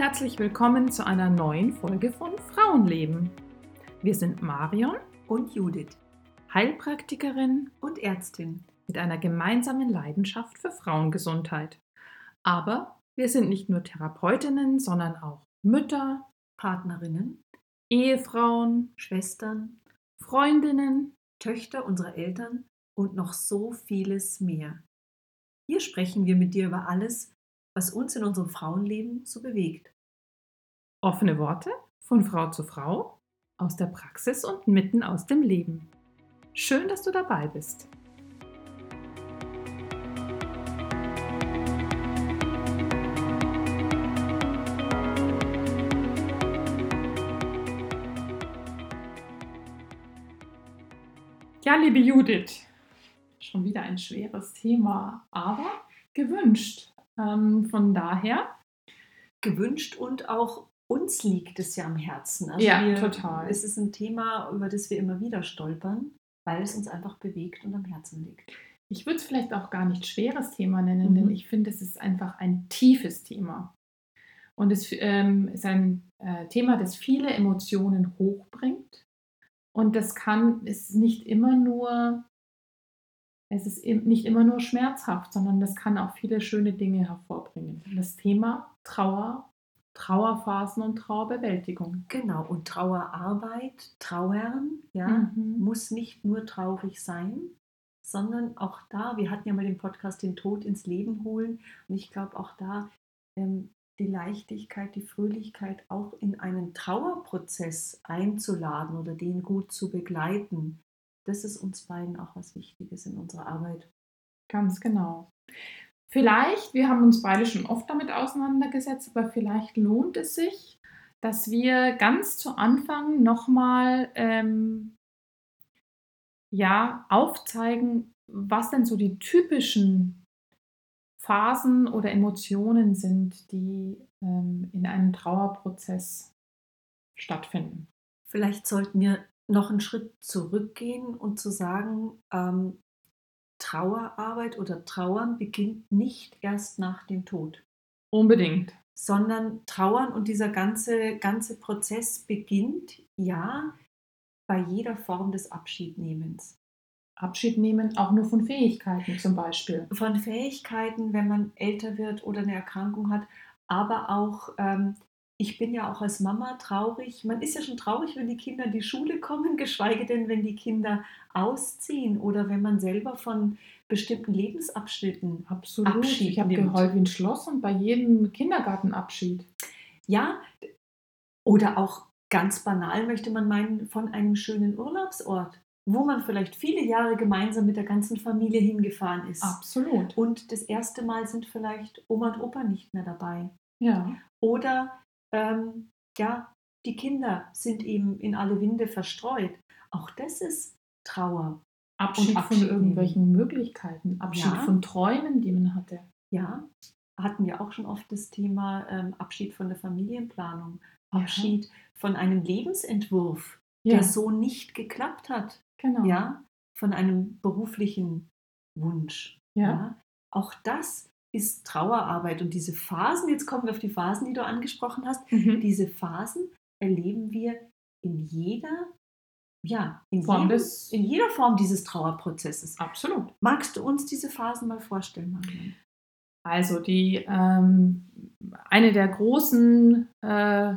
herzlich willkommen zu einer neuen Folge von Frauenleben. Wir sind Marion und Judith, Heilpraktikerin und Ärztin mit einer gemeinsamen Leidenschaft für Frauengesundheit. Aber wir sind nicht nur Therapeutinnen, sondern auch Mütter, Partnerinnen, Ehefrauen, Schwestern, Freundinnen, Töchter unserer Eltern und noch so vieles mehr. Hier sprechen wir mit dir über alles, was uns in unserem Frauenleben so bewegt. Offene Worte von Frau zu Frau, aus der Praxis und mitten aus dem Leben. Schön, dass du dabei bist. Ja, liebe Judith, schon wieder ein schweres Thema, aber gewünscht. Ähm, von daher. Gewünscht und auch uns liegt es ja am Herzen. Also ja, wir, total. Es ist ein Thema, über das wir immer wieder stolpern, weil es uns einfach bewegt und am Herzen liegt. Ich würde es vielleicht auch gar nicht schweres Thema nennen, mhm. denn ich finde, es ist einfach ein tiefes Thema. Und es ähm, ist ein äh, Thema, das viele Emotionen hochbringt. Und das kann, ist nicht immer nur es ist nicht immer nur schmerzhaft, sondern das kann auch viele schöne Dinge hervorbringen. Das Thema Trauer, Trauerphasen und Trauerbewältigung. Genau, und Trauerarbeit, Trauern, ja, mhm. muss nicht nur traurig sein, sondern auch da, wir hatten ja mal den Podcast Den Tod ins Leben holen und ich glaube auch da ähm, die Leichtigkeit, die Fröhlichkeit auch in einen Trauerprozess einzuladen oder den gut zu begleiten das ist uns beiden auch was Wichtiges in unserer Arbeit. Ganz genau. Vielleicht, wir haben uns beide schon oft damit auseinandergesetzt, aber vielleicht lohnt es sich, dass wir ganz zu Anfang nochmal ähm, ja, aufzeigen, was denn so die typischen Phasen oder Emotionen sind, die ähm, in einem Trauerprozess stattfinden. Vielleicht sollten wir noch einen Schritt zurückgehen und zu sagen, ähm, Trauerarbeit oder Trauern beginnt nicht erst nach dem Tod. Unbedingt. Sondern Trauern und dieser ganze, ganze Prozess beginnt, ja, bei jeder Form des Abschiednehmens. Abschied nehmen, auch nur von Fähigkeiten zum Beispiel. Von Fähigkeiten, wenn man älter wird oder eine Erkrankung hat, aber auch ähm, ich bin ja auch als Mama traurig. Man ist ja schon traurig, wenn die Kinder in die Schule kommen, geschweige denn, wenn die Kinder ausziehen oder wenn man selber von bestimmten Lebensabschnitten Absolut. Abschied Ich habe geheult wie ein Schloss und bei jedem Kindergartenabschied. Ja, oder auch ganz banal möchte man meinen, von einem schönen Urlaubsort, wo man vielleicht viele Jahre gemeinsam mit der ganzen Familie hingefahren ist. Absolut. Und das erste Mal sind vielleicht Oma und Opa nicht mehr dabei. Ja. Oder ähm, ja, die Kinder sind eben in alle Winde verstreut. Auch das ist Trauer. Abschied, Abschied von irgendwelchen. Möglichkeiten, Abschied ja. von Träumen, die man hatte. Ja, hatten wir auch schon oft das Thema ähm, Abschied von der Familienplanung, ja. Abschied von einem Lebensentwurf, ja. der so nicht geklappt hat. Genau. Ja, von einem beruflichen Wunsch. Ja. Auch das ist Trauerarbeit. Und diese Phasen, jetzt kommen wir auf die Phasen, die du angesprochen hast, mhm. diese Phasen erleben wir in jeder, ja, in, Form jedem, des, in jeder Form dieses Trauerprozesses. Absolut. Magst du uns diese Phasen mal vorstellen, Marianne? Also die ähm, eine der großen äh,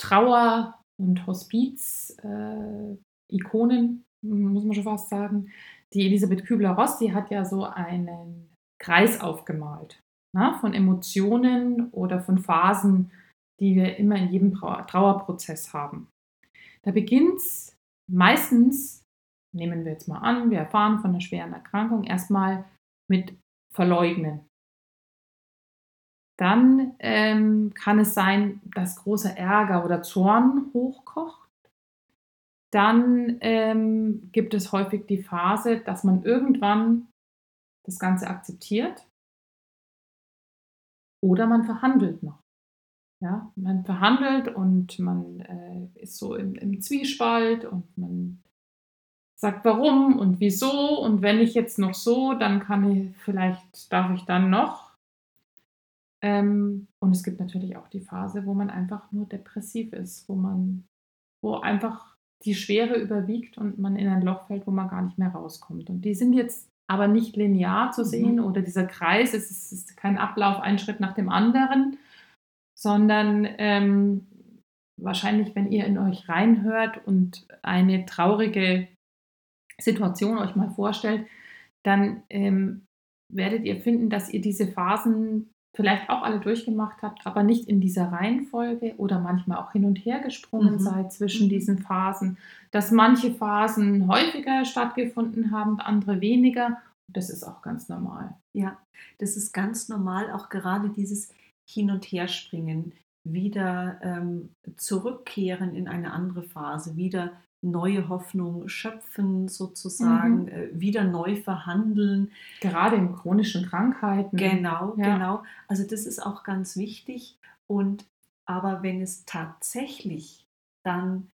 Trauer- und Hospiz-Ikonen, äh, muss man schon fast sagen, die Elisabeth Kübler-Ross, die hat ja so einen Kreis aufgemalt na, ne, von Emotionen oder von Phasen, die wir immer in jedem Trauerprozess haben. Da beginnt es meistens, nehmen wir jetzt mal an, wir erfahren von einer schweren Erkrankung, erstmal mit Verleugnen. Dann ähm, kann es sein, dass großer Ärger oder Zorn hochkocht. Dann ähm, gibt es häufig die Phase, dass man irgendwann das Ganze akzeptiert oder man verhandelt noch. Ja, man verhandelt und man äh, ist so im, im Zwiespalt und man sagt warum und wieso und wenn ich jetzt noch so, dann kann ich vielleicht darf ich dann noch. Ähm, und es gibt natürlich auch die Phase, wo man einfach nur depressiv ist, wo man, wo einfach die Schwere überwiegt und man in ein Loch fällt, wo man gar nicht mehr rauskommt. Und die sind jetzt aber nicht linear zu sehen mhm. oder dieser Kreis, es ist, ist, kein Ablauf, ein Schritt nach dem anderen, sondern ähm, wahrscheinlich, wenn ihr in euch reinhört und eine traurige Situation euch mal vorstellt, dann ähm, werdet ihr finden, dass ihr diese Phasen vielleicht auch alle durchgemacht habt, aber nicht in dieser Reihenfolge oder manchmal auch hin und her gesprungen mhm. seid zwischen diesen Phasen, dass manche Phasen häufiger stattgefunden haben, andere weniger. Das ist auch ganz normal. Ja, das ist ganz normal, auch gerade dieses Hin- und Herspringen, wieder ähm, zurückkehren in eine andere Phase, wieder neue Hoffnung schöpfen, sozusagen, mhm. äh, wieder neu verhandeln. Gerade in chronischen Krankheiten. Genau, ja. genau. Also das ist auch ganz wichtig. Und aber wenn es tatsächlich dann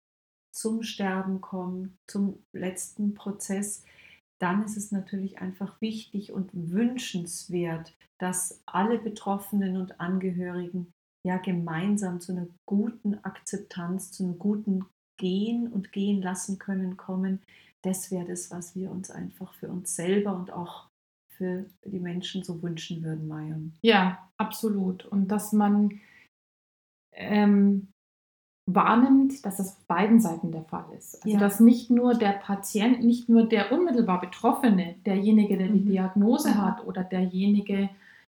zum Sterben kommt, zum letzten Prozess, dann ist es natürlich einfach wichtig und wünschenswert, dass alle Betroffenen und Angehörigen ja gemeinsam zu einer guten Akzeptanz, zu einem guten gehen und gehen lassen können kommen, das wäre das, was wir uns einfach für uns selber und auch für die Menschen so wünschen würden, Marion. Ja, absolut. Und dass man ähm, wahrnimmt, dass das auf beiden Seiten der Fall ist. Also ja. dass nicht nur der Patient, nicht nur der unmittelbar Betroffene, derjenige, der die mhm. Diagnose mhm. hat oder derjenige,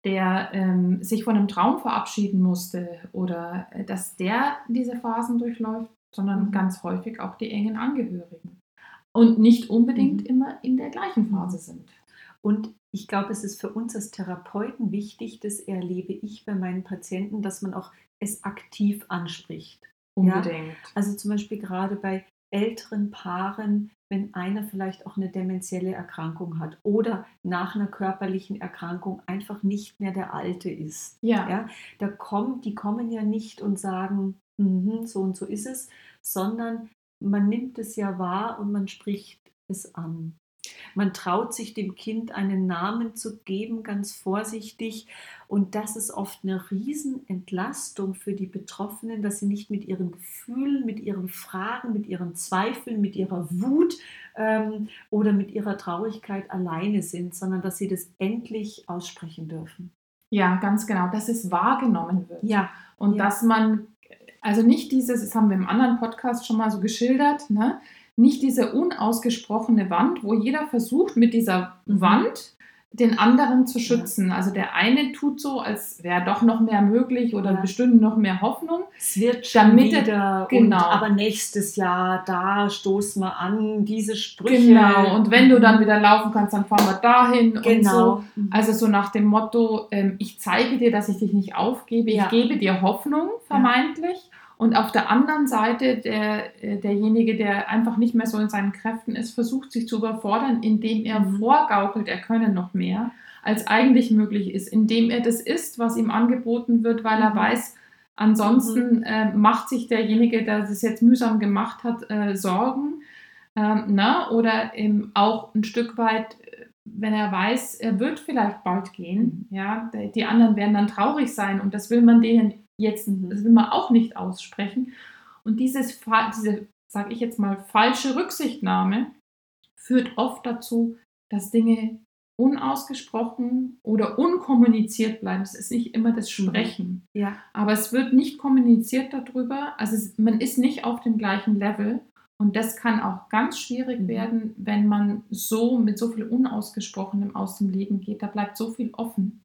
der ähm, sich von einem Traum verabschieden musste oder äh, dass der diese Phasen durchläuft, sondern mhm. ganz häufig auch die engen Angehörigen. Und nicht unbedingt mhm. immer in der gleichen Phase sind. Und ich glaube, es ist für uns als Therapeuten wichtig, das erlebe ich bei meinen Patienten, dass man auch es aktiv anspricht. Unbedingt. Ja? Also zum Beispiel gerade bei älteren Paaren, wenn einer vielleicht auch eine dementielle Erkrankung hat oder nach einer körperlichen Erkrankung einfach nicht mehr der Alte ist. Ja. ja da kommt, die kommen ja nicht und sagen, mhm, so und so ist es, sondern man nimmt es ja wahr und man spricht es an. Man traut sich dem Kind einen Namen zu geben, ganz vorsichtig. Und das ist oft eine Riesenentlastung für die Betroffenen, dass sie nicht mit ihren Gefühlen, mit ihren Fragen, mit ihren Zweifeln, mit ihrer Wut ähm, oder mit ihrer Traurigkeit alleine sind, sondern dass sie das endlich aussprechen dürfen. Ja, ganz genau, dass es wahrgenommen wird. Ja. Und ja. dass man also nicht dieses, das haben wir im anderen Podcast schon mal so geschildert, ne? nicht diese unausgesprochene Wand, wo jeder versucht, mit dieser mhm. Wand den anderen zu schützen. Ja. Also der eine tut so, als wäre doch noch mehr möglich oder ja. bestünde noch mehr Hoffnung. Es wird schon damit wieder, er, genau. Und, aber nächstes Jahr, da stoßen wir an, diese Sprüche. Genau, und wenn du dann wieder laufen kannst, dann fahren wir dahin genau. und so. Mhm. Also so nach dem Motto, ähm, ich zeige dir, dass ich dich nicht aufgebe, ja. ich gebe dir Hoffnung, vermeintlich. Und auf der anderen Seite der, äh, derjenige, der einfach nicht mehr so in seinen Kräften ist, versucht sich zu überfordern, indem er mhm. vorgaukelt, er könne noch mehr, als eigentlich möglich ist, indem er das isst, was ihm angeboten wird, weil mhm. er weiß, ansonsten mhm. äh, macht sich derjenige, der das jetzt mühsam gemacht hat, äh, Sorgen. Ähm, na? Oder eben auch ein Stück weit, wenn er weiß, er wird vielleicht bald gehen, mhm. ja, die anderen werden dann traurig sein und das will man denen jetzt, das will man auch nicht aussprechen. Und dieses, diese, sage ich jetzt mal, falsche Rücksichtnahme führt oft dazu, dass Dinge unausgesprochen oder unkommuniziert bleiben. Es ist nicht immer das mhm. Sprechen. Ja. Aber es wird nicht kommuniziert darüber. Also es, man ist nicht auf dem gleichen Level. Und das kann auch ganz schwierig mhm. werden, wenn man so mit so viel Unausgesprochenem aus dem Leben geht. Da bleibt so viel offen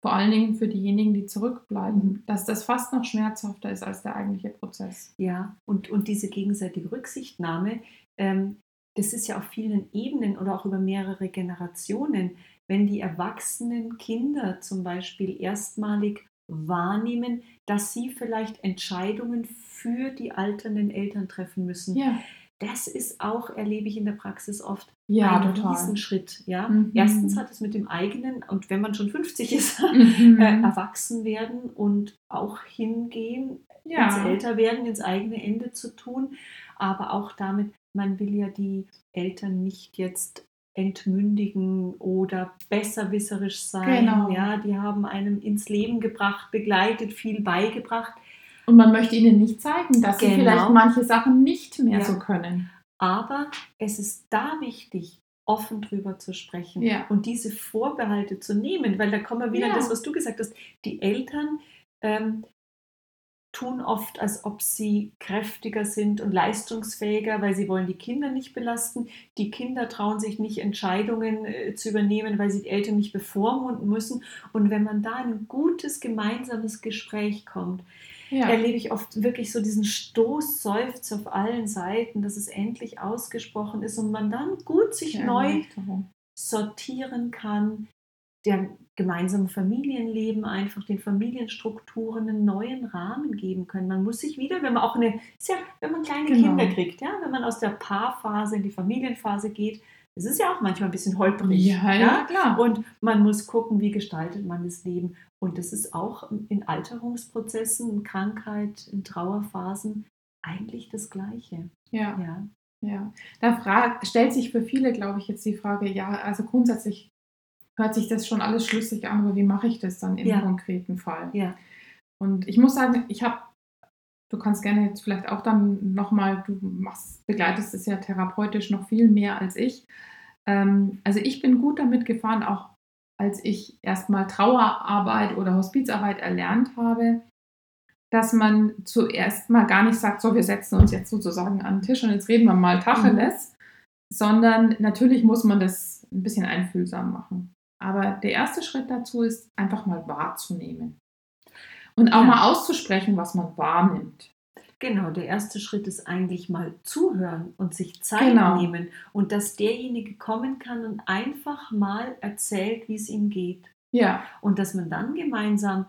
vor allen Dingen für diejenigen, die zurückbleiben, mhm. dass das fast noch schmerzhafter ist als der eigentliche Prozess. Ja, und, und diese gegenseitige Rücksichtnahme, ähm, das ist ja auf vielen Ebenen oder auch über mehrere Generationen, wenn die erwachsenen Kinder zum Beispiel erstmalig wahrnehmen, dass sie vielleicht Entscheidungen für die alternden Eltern treffen müssen. Ja das ist auch, erlebe ich in der Praxis oft, ja, ein total. Riesenschritt. Ja? Mhm. Erstens hat es mit dem eigenen, und wenn man schon 50 ist, mhm. äh, erwachsen werden und auch hingehen, ja. ins Älterwerden, ins eigene Ende zu tun. Aber auch damit, man will ja die Eltern nicht jetzt entmündigen oder besserwisserisch sein. Genau. Ja, die haben einem ins Leben gebracht, begleitet, viel beigebracht. Und man möchte ihnen nicht zeigen, dass genau. sie vielleicht manche Sachen nicht mehr ja. so können. Aber es ist da wichtig, offen drüber zu sprechen ja. und diese Vorbehalte zu nehmen, weil da kommen wir wieder ja. das, was du gesagt hast. Die Eltern ähm, tun oft, als ob sie kräftiger sind und leistungsfähiger, weil sie wollen die Kinder nicht belasten. Die Kinder trauen sich nicht, Entscheidungen äh, zu übernehmen, weil sie die Eltern nicht bevormunden müssen. Und wenn man da ein gutes gemeinsames Gespräch kommt, ja. erlebe ich oft wirklich so diesen Stoß, Seufz auf allen Seiten, dass es endlich ausgesprochen ist und man dann gut sich ja, neu sortieren kann, der gemeinsamen Familienleben einfach den Familienstrukturen einen neuen Rahmen geben können. Man muss sich wieder, wenn man auch eine, ist ja, wenn man kleine genau. Kinder kriegt, ja, wenn man aus der Paarphase in die Familienphase geht, es ist ja auch manchmal ein bisschen holprig. Ja, ja, ja, klar. Und man muss gucken, wie gestaltet man das Leben. Und das ist auch in Alterungsprozessen, in Krankheit, in Trauerphasen eigentlich das Gleiche. Ja. Ja. ja. Da frag, stellt sich für viele, glaube ich, jetzt die Frage, ja, also grundsätzlich hört sich das schon alles schlüssig an, aber wie mache ich das dann im ja. konkreten Fall? Ja. Und ich muss sagen, ich habe, du kannst gerne jetzt vielleicht auch dann nochmal, du machst, begleitest es ja therapeutisch noch viel mehr als ich. Ähm, also ich bin gut damit gefahren, auch als ich erstmal Trauerarbeit oder Hospizarbeit erlernt habe, dass man zuerst mal gar nicht sagt, so, wir setzen uns jetzt sozusagen an den Tisch und jetzt reden wir mal Tacheles, mhm. sondern natürlich muss man das ein bisschen einfühlsam machen. Aber der erste Schritt dazu ist, einfach mal wahrzunehmen. Und auch ja. mal auszusprechen, was man wahrnimmt. Genau, der erste Schritt ist eigentlich mal zuhören und sich Zeit genau. nehmen und dass derjenige kommen kann und einfach mal erzählt, wie es ihm geht. Ja. Und dass man dann gemeinsam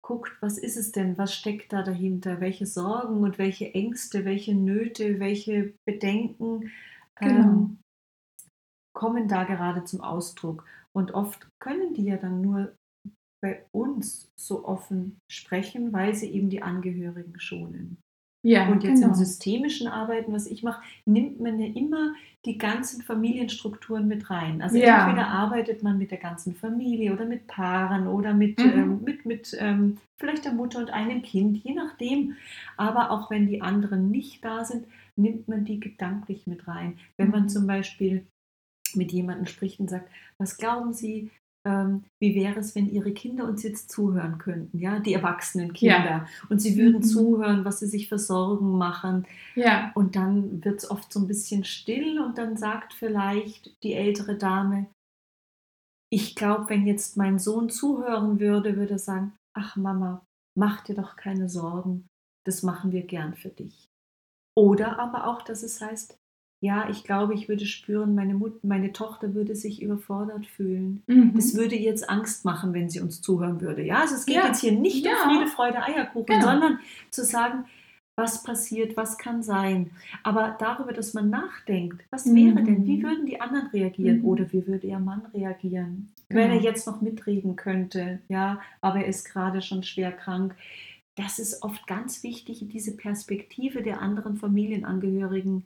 guckt, was ist es denn, was steckt da dahinter, welche Sorgen und welche Ängste, welche Nöte, welche Bedenken genau. ähm, kommen da gerade zum Ausdruck. Und oft können die ja dann nur bei uns so offen sprechen, weil sie eben die Angehörigen schonen. Ja, und jetzt genau. im systemischen Arbeiten, was ich mache, nimmt man ja immer die ganzen Familienstrukturen mit rein. Also ja. entweder arbeitet man mit der ganzen Familie oder mit Paaren oder mit, mhm. ähm, mit, mit ähm, vielleicht der Mutter und einem Kind, je nachdem. Aber auch wenn die anderen nicht da sind, nimmt man die gedanklich mit rein. Wenn man mhm. zum Beispiel mit jemandem spricht und sagt, was glauben Sie, ähm, wie wäre es, wenn Ihre Kinder uns jetzt zuhören könnten, ja, die erwachsenen Kinder. Ja. Und sie würden mhm. zuhören, was sie sich für Sorgen machen. Ja. Und dann wird es oft so ein bisschen still und dann sagt vielleicht die ältere Dame, ich glaube, wenn jetzt mein Sohn zuhören würde, würde er sagen, ach Mama, mach dir doch keine Sorgen, das machen wir gern für dich. Oder aber auch, dass es heißt, ja, ich glaube, ich würde spüren, meine, Mut meine Tochter würde sich überfordert fühlen. Mhm. Das würde ihr jetzt Angst machen, wenn sie uns zuhören würde. Ja, also es geht ja. jetzt hier nicht ja. um Friede, Freude, Eierkuchen, genau. sondern zu sagen, was passiert, was kann sein. Aber darüber, dass man nachdenkt, was mhm. wäre denn, wie würden die anderen reagieren mhm. oder wie würde ihr Mann reagieren, genau. wenn er jetzt noch mitreden könnte, ja, aber er ist gerade schon schwer krank. Das ist oft ganz wichtig, diese Perspektive der anderen Familienangehörigen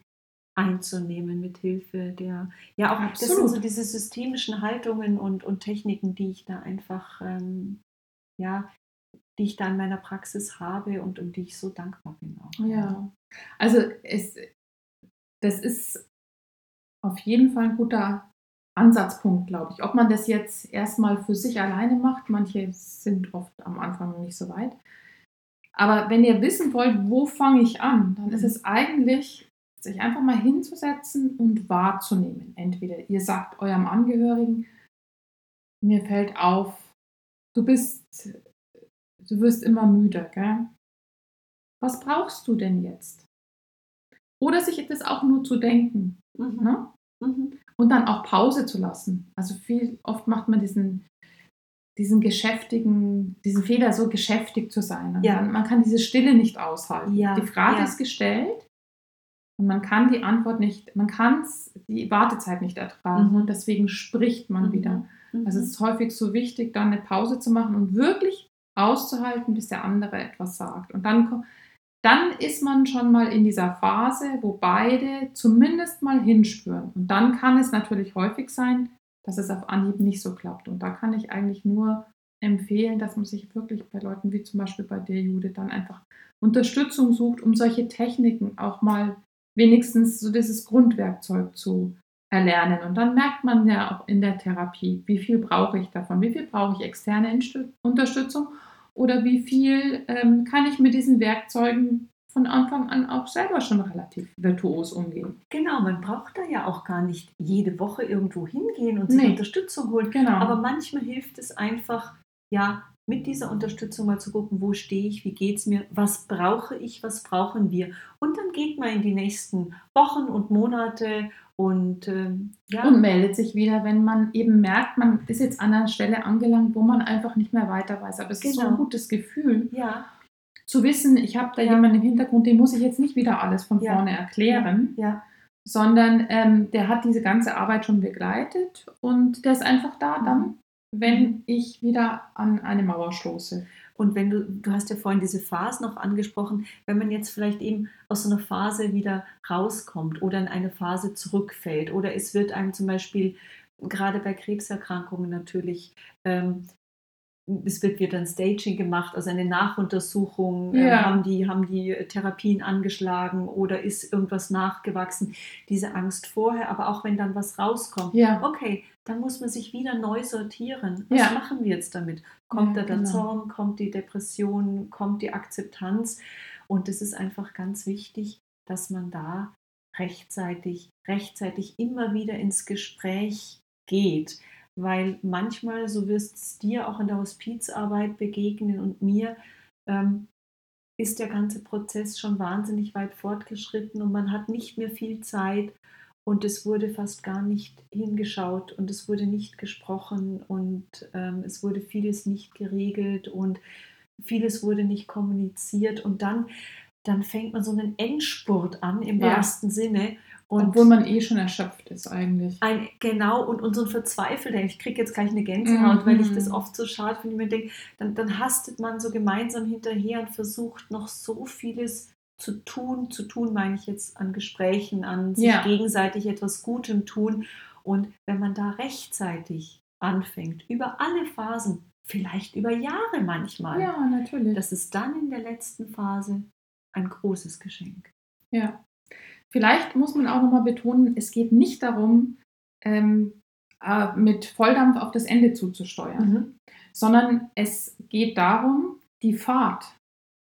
einzunehmen mit Hilfe der ja auch Absolut. das sind so diese systemischen Haltungen und, und Techniken, die ich da einfach ähm, ja die ich da in meiner Praxis habe und um die ich so dankbar bin auch. Ja, also es, das ist auf jeden Fall ein guter Ansatzpunkt, glaube ich. Ob man das jetzt erstmal für sich alleine macht, manche sind oft am Anfang noch nicht so weit. Aber wenn ihr wissen wollt, wo fange ich an, dann ist mhm. es eigentlich sich einfach mal hinzusetzen und wahrzunehmen. Entweder ihr sagt eurem Angehörigen, mir fällt auf, du bist, du wirst immer müder, gell? Was brauchst du denn jetzt? Oder sich das auch nur zu denken. Mhm. Ne? Mhm. Und dann auch Pause zu lassen. Also viel, oft macht man diesen, diesen geschäftigen, diesen Fehler, so geschäftig zu sein. Ja. Man, man, kann diese Stille nicht aushalten. Ja. Die Frage ja. ist gestellt und man kann die Antwort nicht, man kann die Wartezeit nicht ertragen mhm. und deswegen spricht man mhm. wieder. Mhm. Also es ist häufig so wichtig, dann eine Pause zu machen und wirklich auszuhalten, bis der andere etwas sagt. Und dann dann ist man schon mal in dieser Phase, wo beide zumindest mal hinspüren. Und dann kann es natürlich häufig sein, dass es auf Anhieb nicht so klappt. Und da kann ich eigentlich nur empfehlen, dass man sich wirklich bei Leuten wie zum Beispiel bei der Jude dann einfach Unterstützung sucht, um solche Techniken auch mal wenigstens so dieses Grundwerkzeug zu erlernen. Und dann merkt man ja auch in der Therapie, wie viel brauche ich davon, wie viel brauche ich externe Unterstützung oder wie viel ähm, kann ich mit diesen Werkzeugen von Anfang an auch selber schon relativ virtuos umgehen. Genau, man braucht da ja auch gar nicht jede Woche irgendwo hingehen und sich nee. Unterstützung holen. Genau. Aber manchmal hilft es einfach, ja, mit dieser Unterstützung mal zu gucken, wo stehe ich, wie geht es mir, was brauche ich, was brauchen wir. Und dann geht man in die nächsten Wochen und Monate und, äh, ja. und meldet sich wieder, wenn man eben merkt, man ist jetzt an einer Stelle angelangt, wo man einfach nicht mehr weiter weiß. Aber es genau. ist so ein genau. gutes Gefühl. Ja. Zu wissen, ich habe da ja. jemanden im Hintergrund, dem muss ich jetzt nicht wieder alles von ja. vorne erklären, ja. sondern ähm, der hat diese ganze Arbeit schon begleitet und der ist einfach da dann, mhm. Wenn mhm. ich wieder an eine Mauer stoße. Und wenn du, du hast ja vorhin diese Phase noch angesprochen, wenn man jetzt vielleicht eben aus so einer Phase wieder rauskommt oder in eine Phase zurückfällt oder es wird einem zum Beispiel gerade bei Krebserkrankungen natürlich ähm, es wird wieder ein Staging gemacht, also eine Nachuntersuchung, ähm, ja. äh, haben, die, haben die Therapien angeschlagen oder ist irgendwas nachgewachsen. Diese Angst vorher, aber auch wenn dann was rauskommt, ja. okay, dann muss man sich wieder neu sortieren. Was ja. machen wir jetzt damit? Kommt da der genau. Zorn, kommt die Depression, kommt die Akzeptanz? Und es ist einfach ganz wichtig, dass man da rechtzeitig, rechtzeitig immer wieder ins Gespräch geht weil manchmal, so wirst es dir auch in der Hospizarbeit begegnen und mir, ähm, ist der ganze Prozess schon wahnsinnig weit fortgeschritten und man hat nicht mehr viel Zeit und es wurde fast gar nicht hingeschaut und es wurde nicht gesprochen und ähm, es wurde vieles nicht geregelt und vieles wurde nicht kommuniziert und dann, dann fängt man so einen Endspurt an im ja. wahrsten Sinne und Obwohl man eh schon erschöpft ist eigentlich. Ein, genau, und, und so ein Verzweifelter, ich kriege jetzt gleich eine Gänsehaut, mhm. weil ich das oft so schade finde, mir denke, dann, dann hastet man so gemeinsam hinterher und versucht noch so vieles zu tun. Zu tun meine ich jetzt an Gesprächen, an sich ja. gegenseitig etwas Gutem tun. Und wenn man da rechtzeitig anfängt, über alle Phasen, vielleicht über Jahre manchmal, ja, natürlich. das ist dann in der letzten Phase ein großes Geschenk. Ja. Vielleicht muss man auch nochmal betonen, es geht nicht darum, ähm, äh, mit Volldampf auf das Ende zuzusteuern, mhm. sondern es geht darum, die Fahrt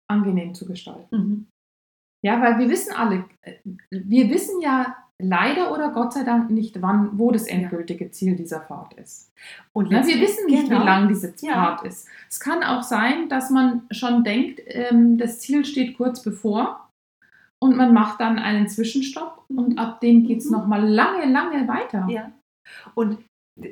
angenehm zu gestalten. Mhm. Ja, weil wir wissen alle, äh, wir wissen ja leider oder Gott sei Dank nicht, wann, wo das endgültige Ziel dieser Fahrt ist. Und ja, wir wissen nicht, genau. wie lang diese Fahrt ja. ist. Es kann auch sein, dass man schon denkt, ähm, das Ziel steht kurz bevor und man macht dann einen Zwischenstopp und mhm. ab dem geht es mhm. nochmal lange, lange weiter. Ja. Und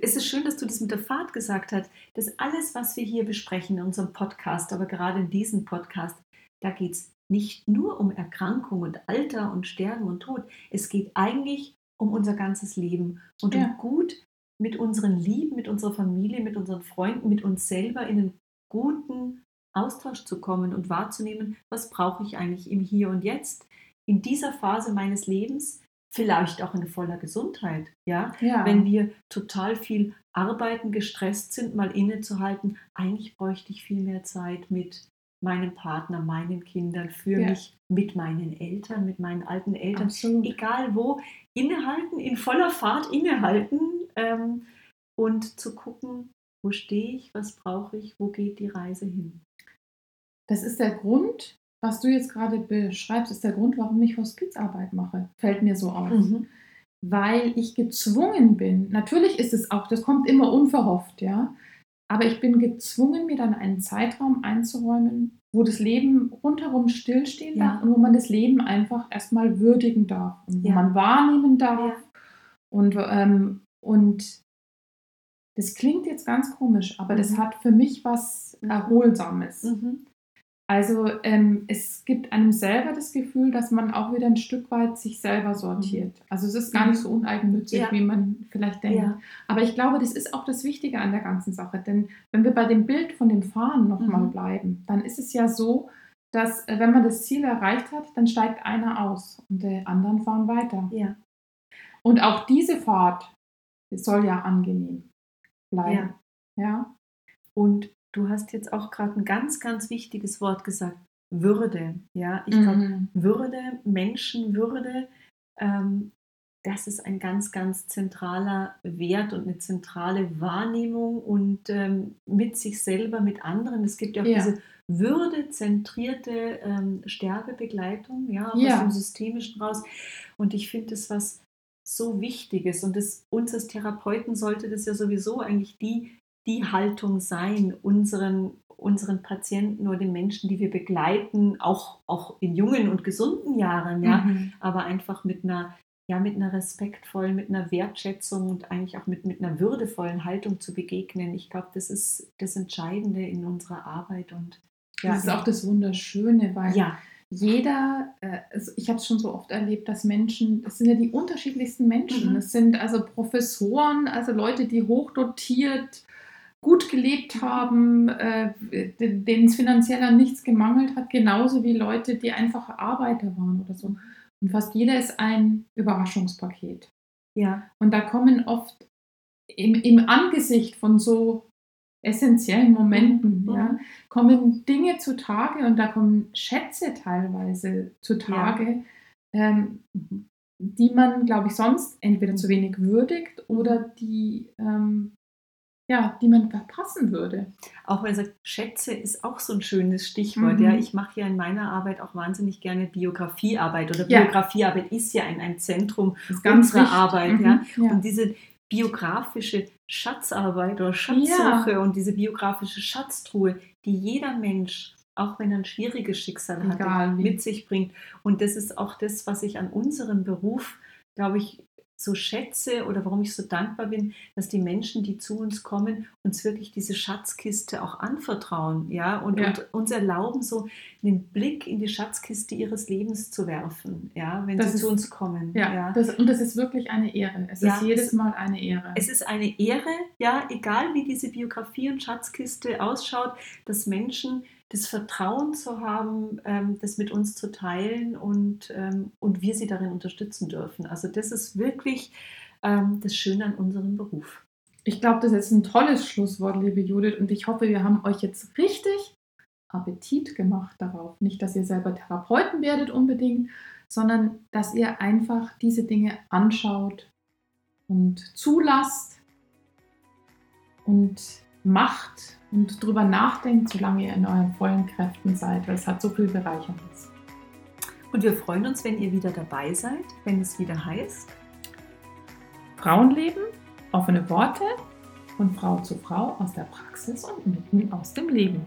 es ist schön, dass du das mit der Fahrt gesagt hast, dass alles, was wir hier besprechen in unserem Podcast, aber gerade in diesem Podcast, da geht es nicht nur um Erkrankung und Alter und Sterben und Tod. Es geht eigentlich um unser ganzes Leben und ja. um gut mit unseren Lieben, mit unserer Familie, mit unseren Freunden, mit uns selber in einen guten Austausch zu kommen und wahrzunehmen, was brauche ich eigentlich im Hier und Jetzt in dieser Phase meines Lebens, vielleicht auch in voller Gesundheit, ja? ja, wenn wir total viel arbeiten, gestresst sind, mal innezuhalten, eigentlich bräuchte ich viel mehr Zeit mit meinem Partner, meinen Kindern, für ja. mich, mit meinen Eltern, mit meinen alten Eltern, Absolut. egal wo, innehalten, in voller Fahrt innehalten ähm, und zu gucken, wo stehe ich, was brauche ich, wo geht die Reise hin. Das ist der Grund, was du jetzt gerade beschreibst, ist der Grund, warum ich Hospizarbeit mache. Fällt mir so auf. Mhm. Weil ich gezwungen bin, natürlich ist es auch, das kommt immer unverhofft, ja, aber ich bin gezwungen, mir dann einen Zeitraum einzuräumen, wo das Leben rundherum stillstehen ja. darf und wo man das Leben einfach erstmal würdigen darf und wo ja. man wahrnehmen darf. Und, ähm, und das klingt jetzt ganz komisch, aber mhm. das hat für mich was mhm. Erholsames. Mhm. Also ähm, es gibt einem selber das Gefühl, dass man auch wieder ein Stück weit sich selber sortiert. Mhm. Also es ist gar nicht so uneigennützig, ja. wie man vielleicht denkt. Ja. Aber ich glaube, das ist auch das Wichtige an der ganzen Sache. Denn wenn wir bei dem Bild von dem Fahren nochmal mhm. bleiben, dann ist es ja so, dass äh, wenn man das Ziel erreicht hat, dann steigt einer aus und die anderen fahren weiter. Ja. Und auch diese Fahrt soll ja angenehm bleiben. Ja. ja. Und du hast jetzt auch gerade ein ganz, ganz wichtiges Wort gesagt. Würde. Ja, ich glaube, mhm. Würde, Menschenwürde, ähm, das ist ein ganz, ganz zentraler Wert und eine zentrale Wahrnehmung und ähm, mit sich selber, mit anderen. Es gibt ja auch ja. diese würdezentrierte ähm, Sterbebegleitung, ja, ja, aus dem Systemischen raus. Und ich finde das was so Wichtiges. Und das, uns als Therapeuten sollte das ja sowieso eigentlich die, die Haltung sein, unseren, unseren Patienten oder den Menschen, die wir begleiten, auch, auch in jungen und gesunden Jahren, ja, mhm. aber einfach mit einer ja, mit einer respektvollen, mit einer Wertschätzung und eigentlich auch mit, mit einer würdevollen Haltung zu begegnen. Ich glaube, das ist das Entscheidende in unserer Arbeit. Und ja, das ist auch das Wunderschöne, weil ja. jeder, äh, also ich habe es schon so oft erlebt, dass Menschen, das sind ja die unterschiedlichsten Menschen. Es mhm. sind also Professoren, also Leute, die hochdotiert gut gelebt haben, äh, denen es finanziell an nichts gemangelt hat, genauso wie Leute, die einfache Arbeiter waren oder so. Und fast jeder ist ein Überraschungspaket. Ja. Und da kommen oft im, im Angesicht von so essentiellen Momenten, mhm. ja, kommen Dinge zutage und da kommen Schätze teilweise zutage, ja. ähm, die man, glaube ich, sonst entweder zu wenig würdigt oder die ähm, ja, die man verpassen würde. Auch wenn er sagt, Schätze ist auch so ein schönes Stichwort. Mhm. Ja, ich mache ja in meiner Arbeit auch wahnsinnig gerne Biografiearbeit oder ja. Biografiearbeit ist ja ein, ein Zentrum unserer. Arbeit. Mhm. Ja. ja. Und diese biografische Schatzarbeit oder Schatzsuche ja. und diese biografische Schatztruhe, die jeder Mensch auch wenn er ein schwieriges Schicksal hat, mit sich bringt. Und das ist auch das, was ich an unserem Beruf, glaube ich, so schätze oder warum ich so dankbar bin, dass die Menschen, die zu uns kommen, uns wirklich diese Schatzkiste auch anvertrauen, ja, und, ja. und uns erlauben, so einen Blick in die Schatzkiste ihres Lebens zu werfen, ja, wenn das sie ist, zu uns kommen. Ja, ja. Das, und das ist wirklich eine Ehre. Es ja, ist jedes es, Mal eine Ehre. Es ist eine Ehre, ja, egal wie diese Biografie und Schatzkiste ausschaut, dass Menschen das Vertrauen zu haben, ähm, das mit uns zu teilen und, ähm, und wir sie darin unterstützen dürfen. Also das ist wirklich ähm, das Schöne an unserem Beruf. Ich glaube, das ist ein tolles Schlusswort, liebe Judith, und ich hoffe, wir haben euch jetzt richtig Appetit gemacht darauf. Nicht, dass ihr selber Therapeuten werdet unbedingt, sondern dass ihr einfach diese Dinge anschaut und zulasst und macht und drüber nachdenkt, solange ihr in euren vollen Kräften seid, weil es hat so viel Bereicherndes. Und wir freuen uns, wenn ihr wieder dabei seid, wenn es wieder heißt Frauenleben, offene Worte von Frau zu Frau aus der Praxis und mitten aus dem Leben.